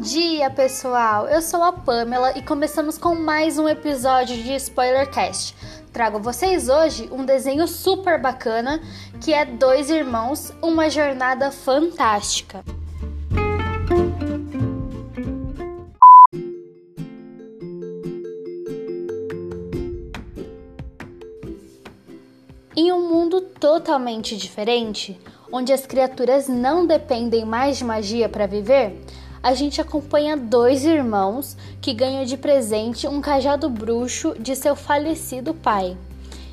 dia, pessoal! Eu sou a Pamela e começamos com mais um episódio de Spoilercast. Trago a vocês hoje um desenho super bacana que é Dois Irmãos, uma jornada fantástica. Em um mundo totalmente diferente, onde as criaturas não dependem mais de magia para viver, a gente acompanha dois irmãos que ganham de presente um cajado bruxo de seu falecido pai.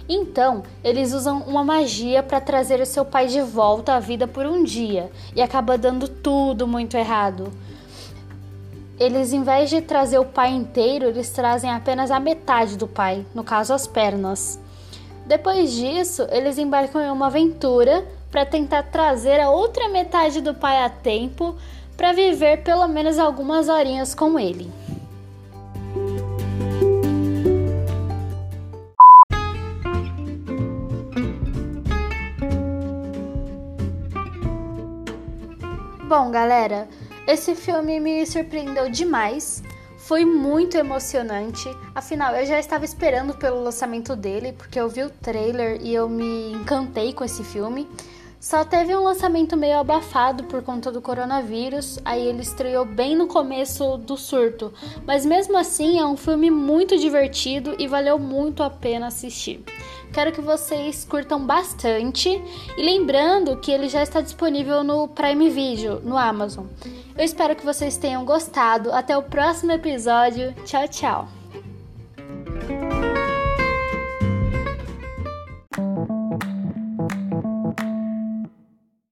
Então, eles usam uma magia para trazer o seu pai de volta à vida por um dia e acaba dando tudo muito errado. Eles, em vez de trazer o pai inteiro, eles trazem apenas a metade do pai, no caso, as pernas. Depois disso, eles embarcam em uma aventura para tentar trazer a outra metade do pai a tempo para viver pelo menos algumas horinhas com ele. Bom, galera, esse filme me surpreendeu demais. Foi muito emocionante. Afinal, eu já estava esperando pelo lançamento dele, porque eu vi o trailer e eu me encantei com esse filme. Só teve um lançamento meio abafado por conta do coronavírus, aí ele estreou bem no começo do surto, mas mesmo assim é um filme muito divertido e valeu muito a pena assistir. Quero que vocês curtam bastante e lembrando que ele já está disponível no Prime Video, no Amazon. Eu espero que vocês tenham gostado. Até o próximo episódio. Tchau, tchau.